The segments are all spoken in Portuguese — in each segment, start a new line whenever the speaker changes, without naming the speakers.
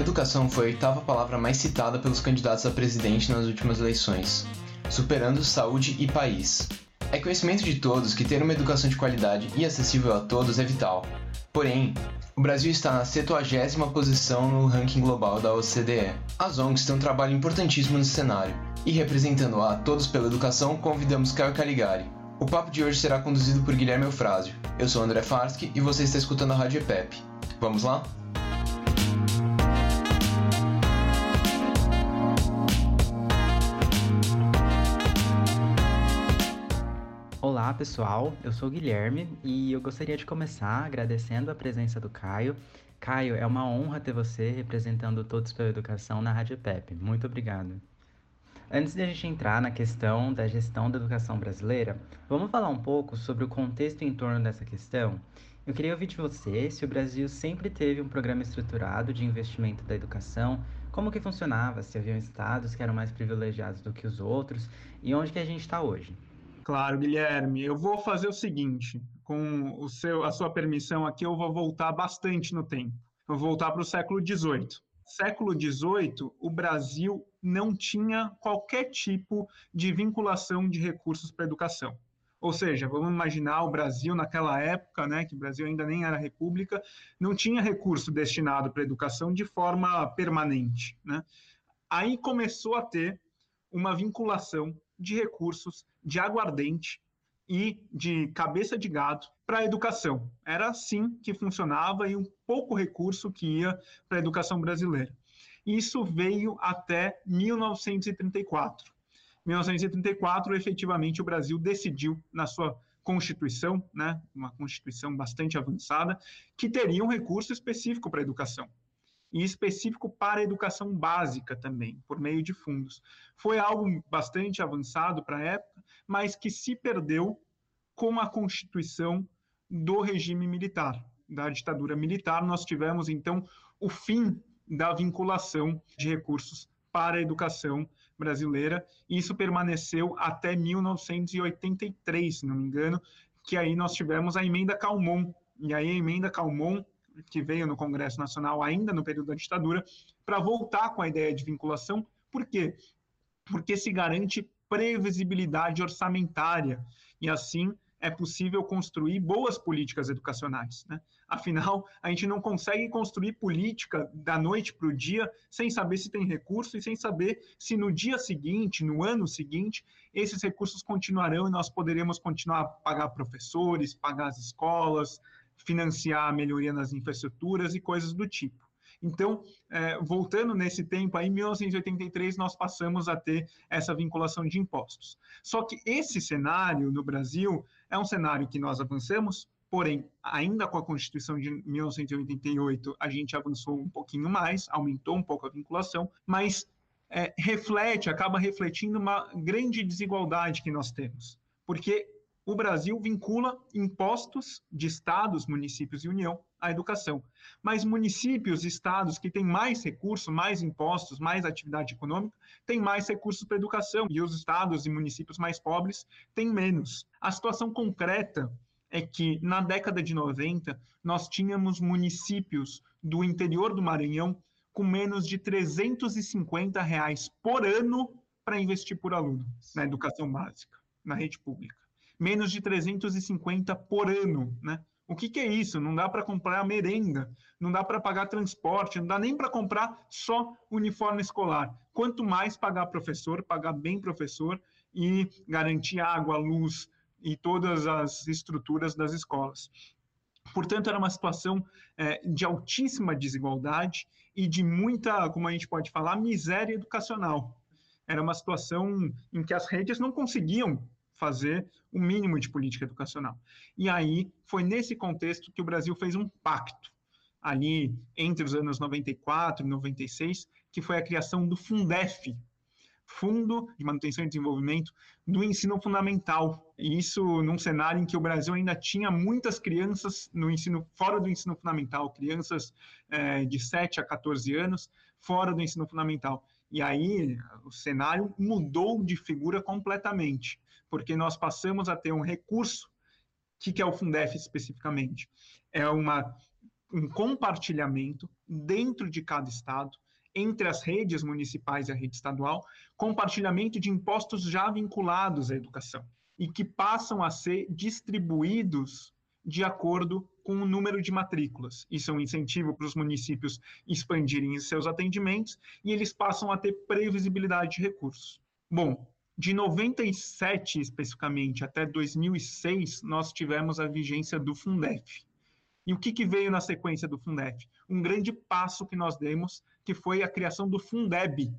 Educação foi a oitava palavra mais citada pelos candidatos a presidente nas últimas eleições, superando saúde e país. É conhecimento de todos que ter uma educação de qualidade e acessível a todos é vital. Porém, o Brasil está na 70 posição no ranking global da OCDE. As ONGs têm um trabalho importantíssimo nesse cenário, e representando a Todos pela Educação, convidamos Caio Caligari. O papo de hoje será conduzido por Guilherme Eufrásio. Eu sou André Farsky e você está escutando a Rádio EPEP. Vamos lá?
Pessoal, eu sou o Guilherme e eu gostaria de começar agradecendo a presença do Caio. Caio, é uma honra ter você representando Todos pela Educação na Rádio PEP. Muito obrigado. Antes de a gente entrar na questão da gestão da educação brasileira, vamos falar um pouco sobre o contexto em torno dessa questão. Eu queria ouvir de você se o Brasil sempre teve um programa estruturado de investimento da educação, como que funcionava, se haviam estados que eram mais privilegiados do que os outros e onde que a gente está hoje.
Claro, Guilherme. Eu vou fazer o seguinte, com o seu, a sua permissão aqui, eu vou voltar bastante no tempo. Vou voltar para o século XVIII. Século XVIII, o Brasil não tinha qualquer tipo de vinculação de recursos para educação. Ou seja, vamos imaginar o Brasil naquela época, né, que o Brasil ainda nem era república, não tinha recurso destinado para educação de forma permanente. Né? Aí começou a ter uma vinculação de recursos de aguardente e de cabeça de gado para a educação. Era assim que funcionava e um pouco recurso que ia para a educação brasileira. Isso veio até 1934. 1934, efetivamente, o Brasil decidiu na sua Constituição, né, uma Constituição bastante avançada, que teria um recurso específico para a educação e específico para a educação básica também, por meio de fundos. Foi algo bastante avançado para a época, mas que se perdeu com a constituição do regime militar, da ditadura militar. Nós tivemos, então, o fim da vinculação de recursos para a educação brasileira. Isso permaneceu até 1983, se não me engano, que aí nós tivemos a emenda Calmon. E aí a emenda Calmon que veio no Congresso Nacional ainda no período da ditadura, para voltar com a ideia de vinculação. Por quê? Porque se garante previsibilidade orçamentária e assim é possível construir boas políticas educacionais. Né? Afinal, a gente não consegue construir política da noite para o dia sem saber se tem recurso e sem saber se no dia seguinte, no ano seguinte, esses recursos continuarão e nós poderemos continuar a pagar professores, pagar as escolas, financiar a melhoria nas infraestruturas e coisas do tipo. Então, é, voltando nesse tempo, aí, em 1983, nós passamos a ter essa vinculação de impostos. Só que esse cenário no Brasil é um cenário que nós avançamos, porém, ainda com a Constituição de 1988, a gente avançou um pouquinho mais, aumentou um pouco a vinculação, mas é, reflete, acaba refletindo uma grande desigualdade que nós temos. Porque o Brasil vincula impostos de estados, municípios e União à educação. Mas municípios, estados que têm mais recursos, mais impostos, mais atividade econômica, têm mais recursos para educação, e os estados e municípios mais pobres têm menos. A situação concreta é que na década de 90 nós tínhamos municípios do interior do Maranhão com menos de 350 reais por ano para investir por aluno na educação básica, na rede pública menos de 350 por ano, né? O que, que é isso? Não dá para comprar merenda, não dá para pagar transporte, não dá nem para comprar só uniforme escolar. Quanto mais pagar professor, pagar bem professor e garantir água, luz e todas as estruturas das escolas. Portanto, era uma situação é, de altíssima desigualdade e de muita, como a gente pode falar, miséria educacional. Era uma situação em que as redes não conseguiam fazer o mínimo de política educacional. E aí foi nesse contexto que o Brasil fez um pacto, ali entre os anos 94 e 96, que foi a criação do Fundef, Fundo de Manutenção e Desenvolvimento do Ensino Fundamental. E isso num cenário em que o Brasil ainda tinha muitas crianças no ensino fora do ensino fundamental, crianças é, de 7 a 14 anos fora do ensino fundamental. E aí o cenário mudou de figura completamente, porque nós passamos a ter um recurso. O que, que é o Fundef especificamente? É uma um compartilhamento dentro de cada estado, entre as redes municipais e a rede estadual, compartilhamento de impostos já vinculados à educação e que passam a ser distribuídos de acordo com o número de matrículas. Isso é um incentivo para os municípios expandirem seus atendimentos e eles passam a ter previsibilidade de recursos. Bom, de 97 especificamente até 2006, nós tivemos a vigência do Fundef. E o que, que, veio na sequência do Fundef? Um grande passo que nós demos, que foi a criação do Fundeb,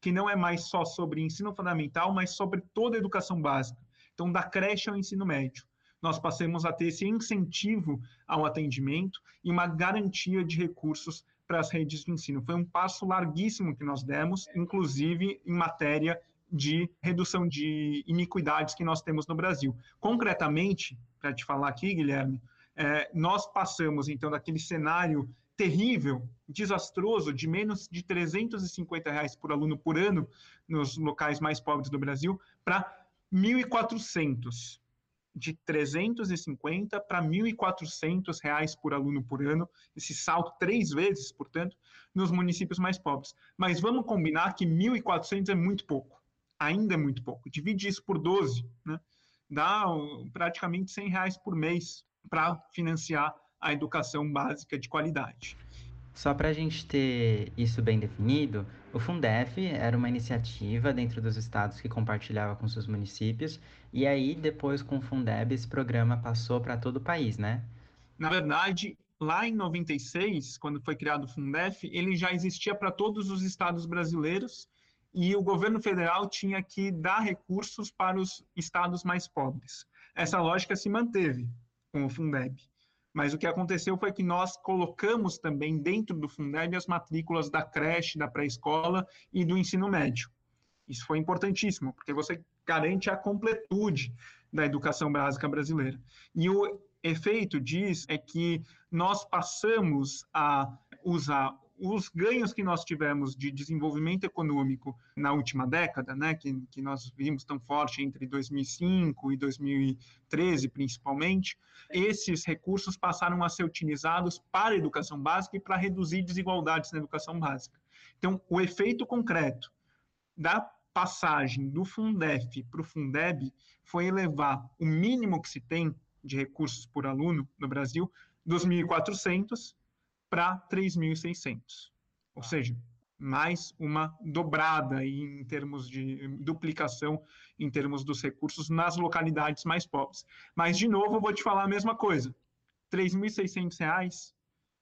que não é mais só sobre ensino fundamental, mas sobre toda a educação básica. Então, da creche ao ensino médio nós passemos a ter esse incentivo ao atendimento e uma garantia de recursos para as redes de ensino. Foi um passo larguíssimo que nós demos, inclusive em matéria de redução de iniquidades que nós temos no Brasil. Concretamente, para te falar aqui, Guilherme, é, nós passamos então daquele cenário terrível, desastroso, de menos de 350 reais por aluno por ano nos locais mais pobres do Brasil, para 1.400 de 350 para 1.400 reais por aluno por ano, esse salto três vezes, portanto, nos municípios mais pobres. Mas vamos combinar que 1.400 é muito pouco, ainda é muito pouco. Divide isso por 12, né? dá praticamente 100 reais por mês para financiar a educação básica de qualidade.
Só para a gente ter isso bem definido, o Fundef era uma iniciativa dentro dos estados que compartilhava com seus municípios, e aí depois com o Fundeb esse programa passou para todo o país, né?
Na verdade, lá em 96, quando foi criado o Fundef, ele já existia para todos os estados brasileiros e o governo federal tinha que dar recursos para os estados mais pobres. Essa lógica se manteve com o Fundeb. Mas o que aconteceu foi que nós colocamos também dentro do Fundeb as matrículas da creche, da pré-escola e do ensino médio. Isso foi importantíssimo, porque você garante a completude da educação básica brasileira. E o efeito disso é que nós passamos a usar os ganhos que nós tivemos de desenvolvimento econômico na última década, né, que, que nós vimos tão forte entre 2005 e 2013, principalmente, esses recursos passaram a ser utilizados para a educação básica e para reduzir desigualdades na educação básica. Então, o efeito concreto da passagem do Fundef para o Fundeb foi elevar o mínimo que se tem de recursos por aluno no Brasil dos 1.400 para 3.600. Ou seja, mais uma dobrada em termos de duplicação em termos dos recursos nas localidades mais pobres. Mas, de novo, eu vou te falar a mesma coisa. R$ 3.600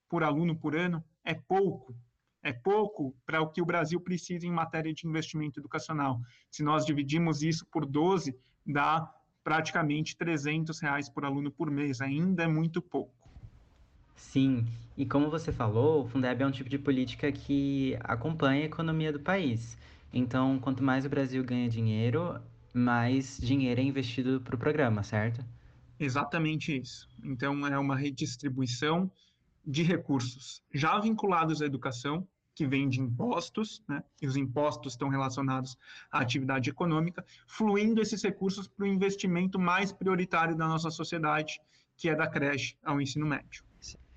por aluno por ano é pouco. É pouco para o que o Brasil precisa em matéria de investimento educacional. Se nós dividimos isso por 12, dá praticamente 300 reais por aluno por mês. Ainda é muito pouco.
Sim, e como você falou, o Fundeb é um tipo de política que acompanha a economia do país. Então, quanto mais o Brasil ganha dinheiro, mais dinheiro é investido para o programa, certo?
Exatamente isso. Então, é uma redistribuição de recursos já vinculados à educação, que vem de impostos, né? e os impostos estão relacionados à atividade econômica, fluindo esses recursos para o investimento mais prioritário da nossa sociedade, que é da creche ao ensino médio.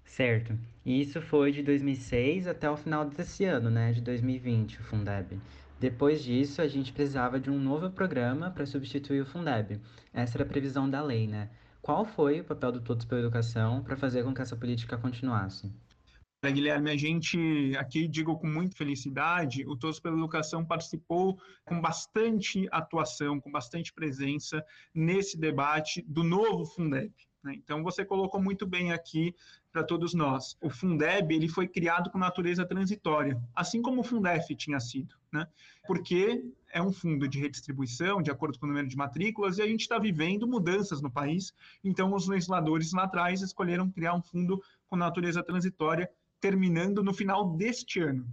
Certo. E isso foi de 2006 até o final desse ano, né, de 2020, o Fundeb. Depois disso, a gente precisava de um novo programa para substituir o Fundeb. Essa era a previsão da lei, né? Qual foi o papel do Todos pela Educação para fazer com que essa política continuasse?
Guilherme, a gente aqui digo com muita felicidade, o Todos pela Educação participou com bastante atuação, com bastante presença nesse debate do novo Fundeb. Né? Então, você colocou muito bem aqui para todos nós. O Fundeb ele foi criado com natureza transitória, assim como o Fundef tinha sido, né? porque é um fundo de redistribuição, de acordo com o número de matrículas, e a gente está vivendo mudanças no país, então os legisladores lá atrás escolheram criar um fundo com natureza transitória, terminando no final deste ano.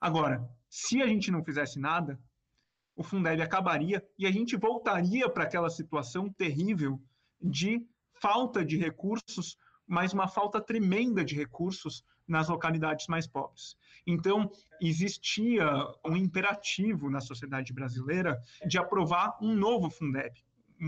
Agora, se a gente não fizesse nada, o Fundeb acabaria e a gente voltaria para aquela situação terrível de falta de recursos mas uma falta tremenda de recursos nas localidades mais pobres. Então, existia um imperativo na sociedade brasileira de aprovar um novo Fundeb,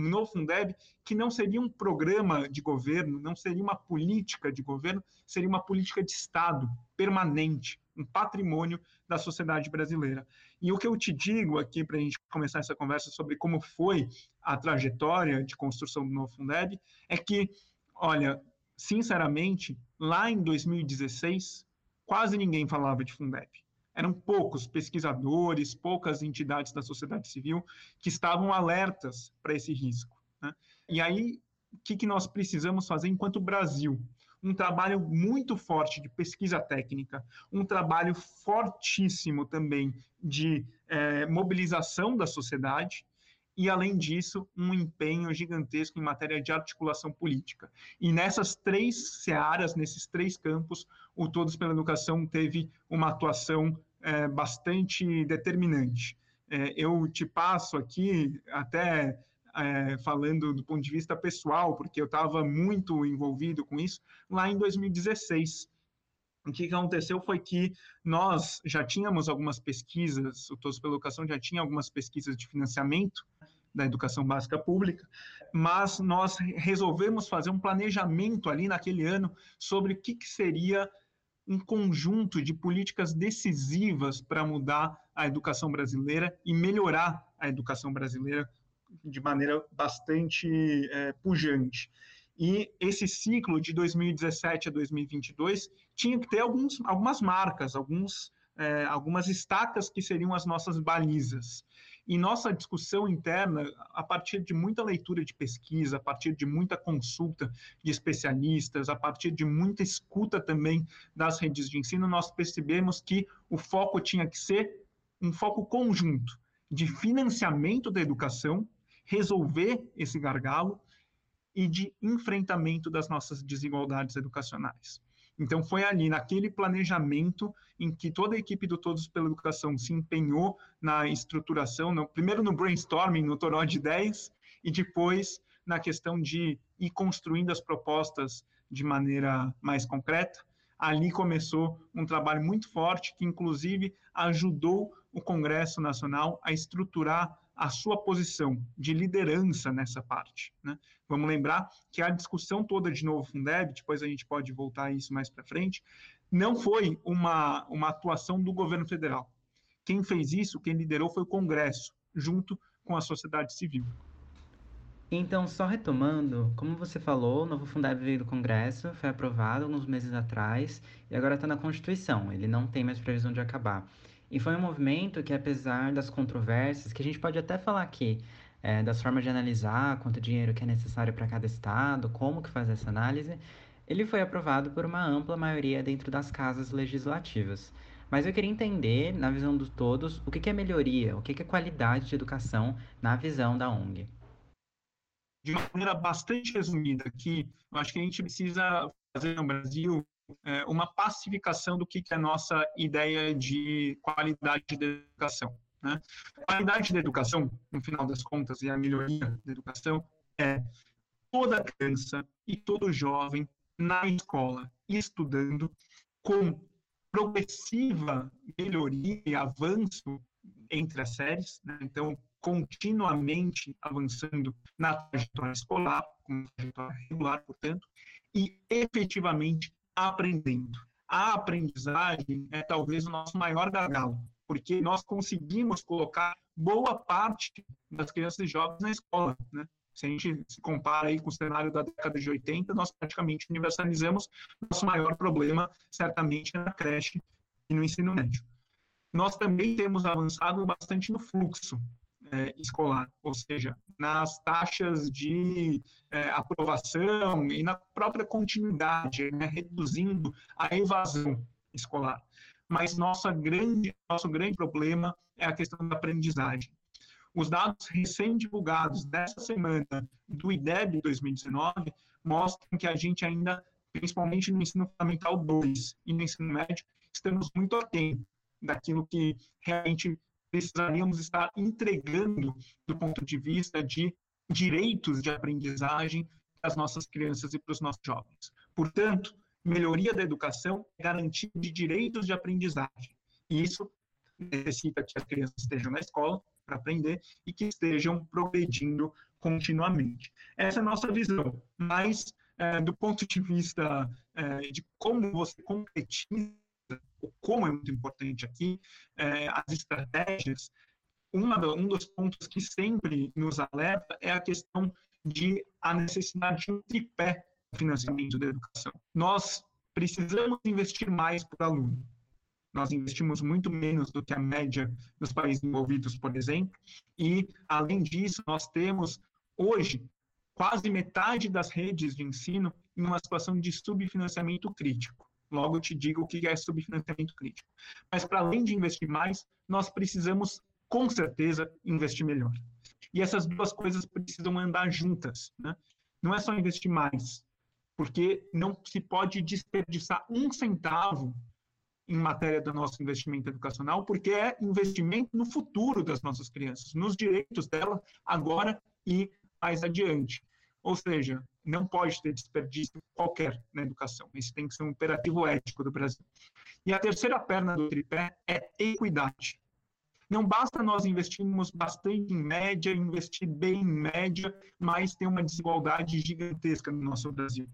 novo Fundeb que não seria um programa de governo, não seria uma política de governo, seria uma política de Estado permanente, um patrimônio da sociedade brasileira. E o que eu te digo aqui para a gente começar essa conversa sobre como foi a trajetória de construção do novo Fundeb é que, olha, sinceramente, lá em 2016, quase ninguém falava de Fundeb eram poucos pesquisadores, poucas entidades da sociedade civil que estavam alertas para esse risco. Né? E aí, o que, que nós precisamos fazer enquanto Brasil? Um trabalho muito forte de pesquisa técnica, um trabalho fortíssimo também de é, mobilização da sociedade, e, além disso, um empenho gigantesco em matéria de articulação política. E nessas três searas, nesses três campos, o Todos pela Educação teve uma atuação é, bastante determinante. É, eu te passo aqui, até é, falando do ponto de vista pessoal, porque eu estava muito envolvido com isso, lá em 2016 o que aconteceu foi que nós já tínhamos algumas pesquisas, o Todos pela Educação já tinha algumas pesquisas de financiamento da educação básica pública, mas nós resolvemos fazer um planejamento ali naquele ano sobre o que, que seria um conjunto de políticas decisivas para mudar a educação brasileira e melhorar a educação brasileira de maneira bastante é, pujante. E esse ciclo de 2017 a 2022 tinha que ter alguns, algumas marcas, alguns, é, algumas estacas que seriam as nossas balizas. E nossa discussão interna, a partir de muita leitura de pesquisa, a partir de muita consulta de especialistas, a partir de muita escuta também das redes de ensino, nós percebemos que o foco tinha que ser um foco conjunto de financiamento da educação, resolver esse gargalo e de enfrentamento das nossas desigualdades educacionais. Então, foi ali, naquele planejamento, em que toda a equipe do Todos pela Educação se empenhou na estruturação, no, primeiro no brainstorming, no toró de ideias, e depois na questão de ir construindo as propostas de maneira mais concreta. Ali começou um trabalho muito forte, que inclusive ajudou o Congresso Nacional a estruturar a sua posição de liderança nessa parte. Né? Vamos lembrar que a discussão toda de novo Fundeb, depois a gente pode voltar a isso mais para frente, não foi uma, uma atuação do governo federal. Quem fez isso, quem liderou foi o Congresso, junto com a sociedade civil.
Então, só retomando, como você falou, o novo Fundeb veio do Congresso, foi aprovado alguns meses atrás e agora está na Constituição, ele não tem mais previsão de acabar. E foi um movimento que, apesar das controvérsias, que a gente pode até falar aqui, é, das formas de analisar quanto dinheiro que é necessário para cada estado, como que faz essa análise, ele foi aprovado por uma ampla maioria dentro das casas legislativas. Mas eu queria entender, na visão de todos, o que, que é melhoria, o que, que é qualidade de educação na visão da ONG.
De uma maneira bastante resumida, que eu acho que a gente precisa fazer no Brasil é, uma pacificação do que, é a nossa ideia de qualidade da educação. Né? Qualidade da educação, no final das contas, e a melhoria da educação é toda criança e todo jovem na escola estudando com progressiva melhoria e avanço entre as séries, né? então continuamente avançando na trajetória escolar, com trajetória regular, portanto, e efetivamente aprendendo. A aprendizagem é talvez o nosso maior gargalo, porque nós conseguimos colocar boa parte das crianças e jovens na escola, né? Se a gente se compara aí com o cenário da década de 80, nós praticamente universalizamos. Nosso maior problema, certamente, é na creche e no ensino médio. Nós também temos avançado bastante no fluxo é, escolar, ou seja, nas taxas de é, aprovação e na própria continuidade, né, reduzindo a evasão escolar. Mas nossa grande, nosso grande problema é a questão da aprendizagem. Os dados recém-divulgados dessa semana do IDEB 2019 mostram que a gente ainda, principalmente no ensino fundamental 2 e no ensino médio, estamos muito aquém daquilo que realmente precisaríamos estar entregando do ponto de vista de direitos de aprendizagem para as nossas crianças e para os nossos jovens. Portanto, melhoria da educação é garantia de direitos de aprendizagem. E isso necessita que as crianças estejam na escola, para aprender e que estejam progredindo continuamente. Essa é a nossa visão, mas é, do ponto de vista é, de como você concretiza, como é muito importante aqui, é, as estratégias, uma, um dos pontos que sempre nos alerta é a questão de a necessidade de um tripé financiamento da educação. Nós precisamos investir mais por aluno. Nós investimos muito menos do que a média dos países envolvidos, por exemplo, e, além disso, nós temos, hoje, quase metade das redes de ensino em uma situação de subfinanciamento crítico. Logo, eu te digo o que é subfinanciamento crítico. Mas, para além de investir mais, nós precisamos, com certeza, investir melhor. E essas duas coisas precisam andar juntas. Né? Não é só investir mais, porque não se pode desperdiçar um centavo em matéria do nosso investimento educacional, porque é investimento no futuro das nossas crianças, nos direitos dela agora e mais adiante. Ou seja, não pode ter desperdício qualquer na educação. Esse tem que ser um imperativo ético do Brasil. E a terceira perna do tripé é equidade. Não basta nós investirmos bastante em média, investir bem em média, mas ter uma desigualdade gigantesca no nosso Brasil.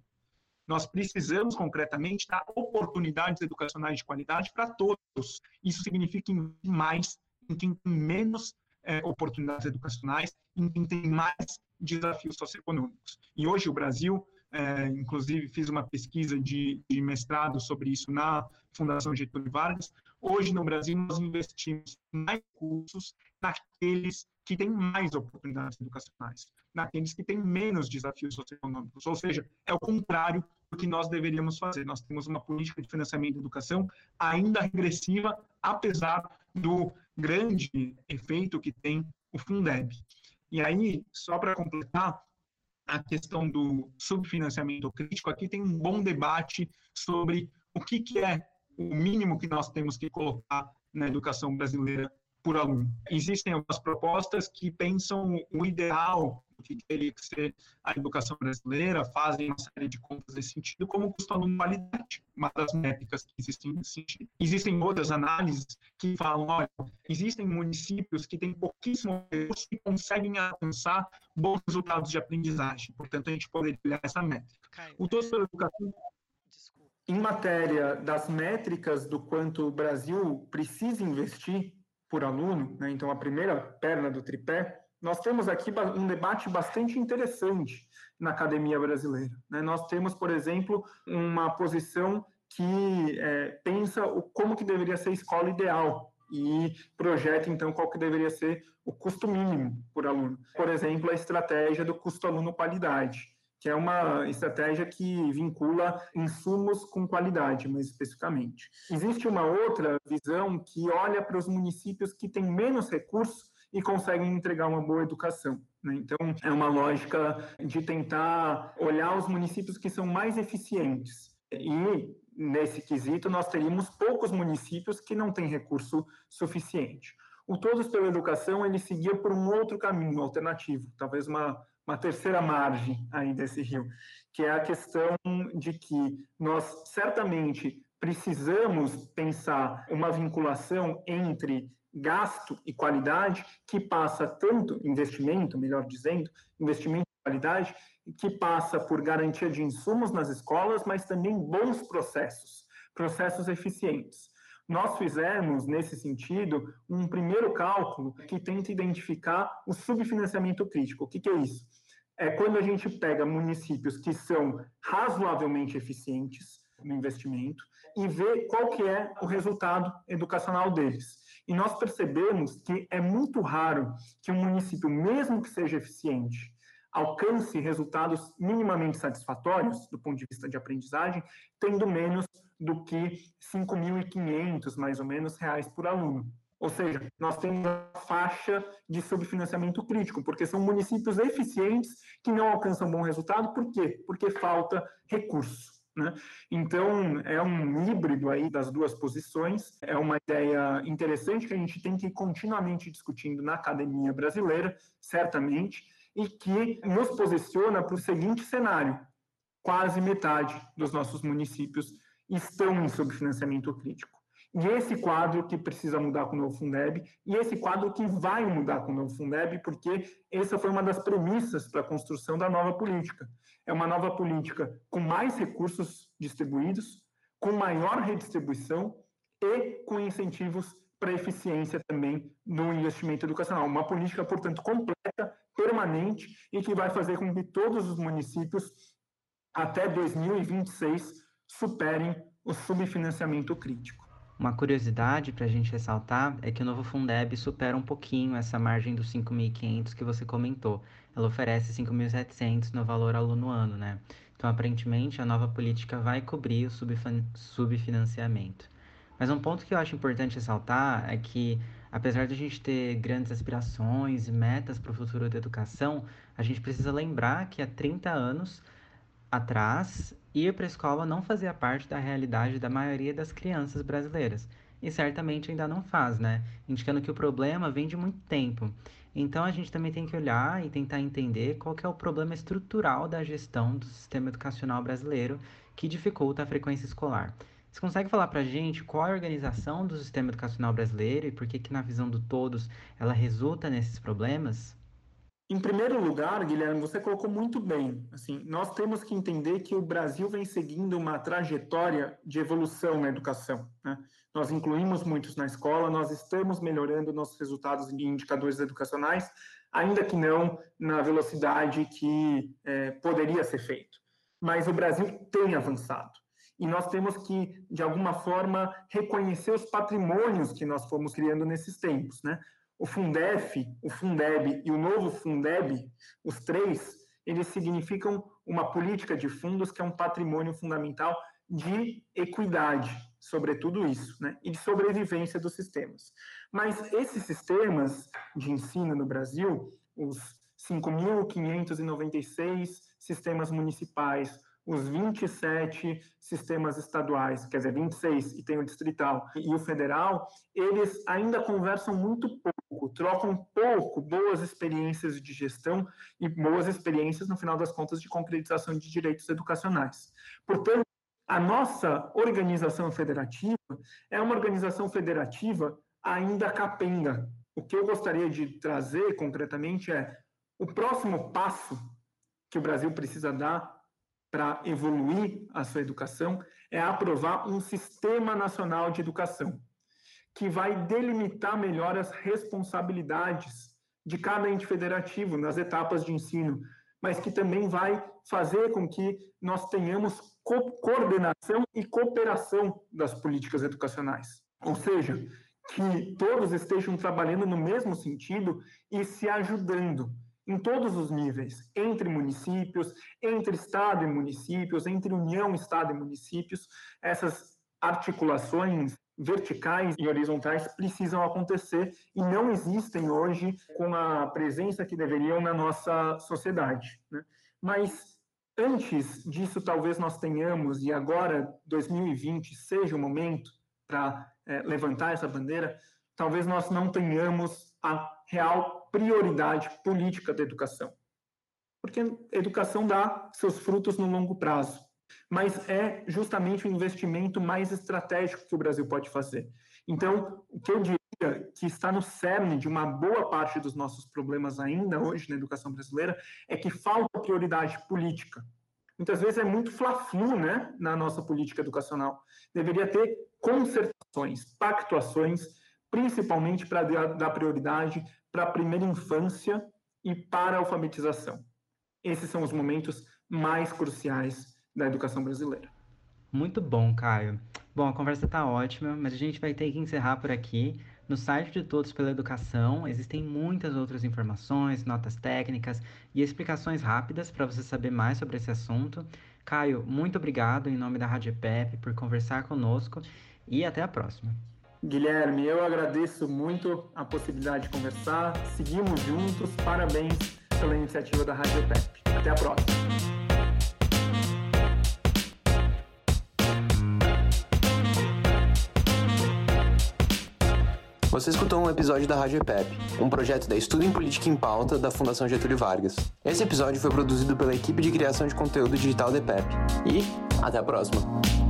Nós precisamos, concretamente, dar oportunidades educacionais de qualidade para todos. Isso significa mais em quem tem menos é, oportunidades educacionais, em quem tem mais desafios socioeconômicos. E hoje o Brasil, é, inclusive fiz uma pesquisa de, de mestrado sobre isso na Fundação Getúlio Vargas, hoje no Brasil nós investimos mais recursos naqueles que têm mais oportunidades educacionais, naqueles que têm menos desafios socioeconômicos. Ou seja, é o contrário do que nós deveríamos fazer. Nós temos uma política de financiamento da educação ainda regressiva, apesar do grande efeito que tem o Fundeb. E aí, só para completar, a questão do subfinanciamento crítico, aqui tem um bom debate sobre o que, que é o mínimo que nós temos que colocar na educação brasileira por aluno. Existem algumas propostas que pensam o ideal que teria que ser a educação brasileira, fazem uma série de contas nesse sentido, como custo aluno qualidade, uma das métricas que existem nesse sentido. Existem outras análises que falam, olha, existem municípios que têm pouquíssimo recurso e conseguem alcançar bons resultados de aprendizagem, portanto a gente poderia olhar essa métrica. O Todos pela Educação em matéria das métricas do quanto o Brasil precisa investir por aluno, né, então a primeira perna do tripé, nós temos aqui um debate bastante interessante na academia brasileira. Né? Nós temos, por exemplo, uma posição que é, pensa o, como que deveria ser a escola ideal e projeta, então, qual que deveria ser o custo mínimo por aluno. Por exemplo, a estratégia do custo aluno qualidade, que é uma estratégia que vincula insumos com qualidade, mais especificamente. Existe uma outra visão que olha para os municípios que têm menos recursos e conseguem entregar uma boa educação. Né? Então, é uma lógica de tentar olhar os municípios que são mais eficientes. E, nesse quesito, nós teríamos poucos municípios que não têm recurso suficiente. O Todos pela Educação, ele seguia por um outro caminho alternativo, talvez uma, uma terceira margem aí desse rio, que é a questão de que nós certamente precisamos pensar uma vinculação entre gasto e qualidade, que passa tanto investimento, melhor dizendo, investimento e qualidade, que passa por garantia de insumos nas escolas, mas também bons processos, processos eficientes. Nós fizemos, nesse sentido, um primeiro cálculo que tenta identificar o subfinanciamento crítico. O que, que é isso? É quando a gente pega municípios que são razoavelmente eficientes no investimento e vê qual que é o resultado educacional deles. E nós percebemos que é muito raro que um município, mesmo que seja eficiente, alcance resultados minimamente satisfatórios do ponto de vista de aprendizagem, tendo menos do que 5.500, mais ou menos, reais por aluno. Ou seja, nós temos a faixa de subfinanciamento crítico, porque são municípios eficientes que não alcançam bom resultado. Por quê? Porque falta recurso. Né? Então, é um híbrido aí das duas posições, é uma ideia interessante que a gente tem que ir continuamente discutindo na academia brasileira, certamente, e que nos posiciona para o seguinte cenário: quase metade dos nossos municípios estão em subfinanciamento crítico. E esse quadro que precisa mudar com o novo Fundeb, e esse quadro que vai mudar com o novo Fundeb, porque essa foi uma das premissas para a construção da nova política. É uma nova política com mais recursos distribuídos, com maior redistribuição e com incentivos para eficiência também no investimento educacional. Uma política, portanto, completa, permanente e que vai fazer com que todos os municípios, até 2026, superem o subfinanciamento crítico.
Uma curiosidade para a gente ressaltar é que o novo Fundeb supera um pouquinho essa margem dos 5.500 que você comentou. Ela oferece 5.700 no valor aluno ano, né? Então, aparentemente, a nova política vai cobrir o subfinanciamento. Mas um ponto que eu acho importante ressaltar é que, apesar de a gente ter grandes aspirações e metas para o futuro da educação, a gente precisa lembrar que há 30 anos atrás, ir para a escola não fazia parte da realidade da maioria das crianças brasileiras. E certamente ainda não faz, né? Indicando que o problema vem de muito tempo. Então a gente também tem que olhar e tentar entender qual é o problema estrutural da gestão do sistema educacional brasileiro que dificulta a frequência escolar. Você consegue falar para a gente qual é a organização do sistema educacional brasileiro e por que, que na visão do todos, ela resulta nesses problemas?
Em primeiro lugar, Guilherme, você colocou muito bem. Assim, nós temos que entender que o Brasil vem seguindo uma trajetória de evolução na educação. Né? Nós incluímos muitos na escola, nós estamos melhorando nossos resultados em indicadores educacionais, ainda que não na velocidade que é, poderia ser feito. Mas o Brasil tem avançado. E nós temos que, de alguma forma, reconhecer os patrimônios que nós fomos criando nesses tempos. Né? O Fundef, o Fundeb e o novo Fundeb, os três, eles significam uma política de fundos que é um patrimônio fundamental de equidade sobre tudo isso, né? E de sobrevivência dos sistemas. Mas esses sistemas de ensino no Brasil, os 5.596 sistemas municipais, os 27 sistemas estaduais, quer dizer, 26 e tem o distrital e o federal, eles ainda conversam muito pouco, trocam pouco boas experiências de gestão e boas experiências, no final das contas, de concretização de direitos educacionais. Portanto, a nossa organização federativa é uma organização federativa ainda capenga. O que eu gostaria de trazer concretamente é o próximo passo que o Brasil precisa dar para evoluir a sua educação é aprovar um sistema nacional de educação que vai delimitar melhor as responsabilidades de cada ente federativo nas etapas de ensino, mas que também vai fazer com que nós tenhamos co coordenação e cooperação das políticas educacionais. Ou seja, que todos estejam trabalhando no mesmo sentido e se ajudando em todos os níveis, entre municípios, entre Estado e municípios, entre União, Estado e municípios, essas articulações verticais e horizontais precisam acontecer e não existem hoje com a presença que deveriam na nossa sociedade. Né? Mas antes disso, talvez nós tenhamos, e agora 2020 seja o momento para é, levantar essa bandeira, talvez nós não tenhamos a real prioridade política da educação. Porque educação dá seus frutos no longo prazo, mas é justamente o investimento mais estratégico que o Brasil pode fazer. Então, o que eu diria que está no cerne de uma boa parte dos nossos problemas ainda hoje na educação brasileira é que falta prioridade política. Muitas vezes é muito fla-flu, né, na nossa política educacional. Deveria ter concertações, pactuações, principalmente para dar prioridade para a primeira infância e para a alfabetização. Esses são os momentos mais cruciais da educação brasileira.
Muito bom, Caio. Bom, a conversa está ótima, mas a gente vai ter que encerrar por aqui. No site de Todos pela Educação existem muitas outras informações, notas técnicas e explicações rápidas para você saber mais sobre esse assunto. Caio, muito obrigado em nome da Rádio PEP por conversar conosco e até a próxima.
Guilherme, eu agradeço muito a possibilidade de conversar. Seguimos juntos. Parabéns pela iniciativa da Rádio PEP. Até a próxima.
Você escutou um episódio da Rádio EPEP, um projeto da Estudo em Política em Pauta da Fundação Getúlio Vargas. Esse episódio foi produzido pela equipe de criação de conteúdo digital da EPEP. E até a próxima!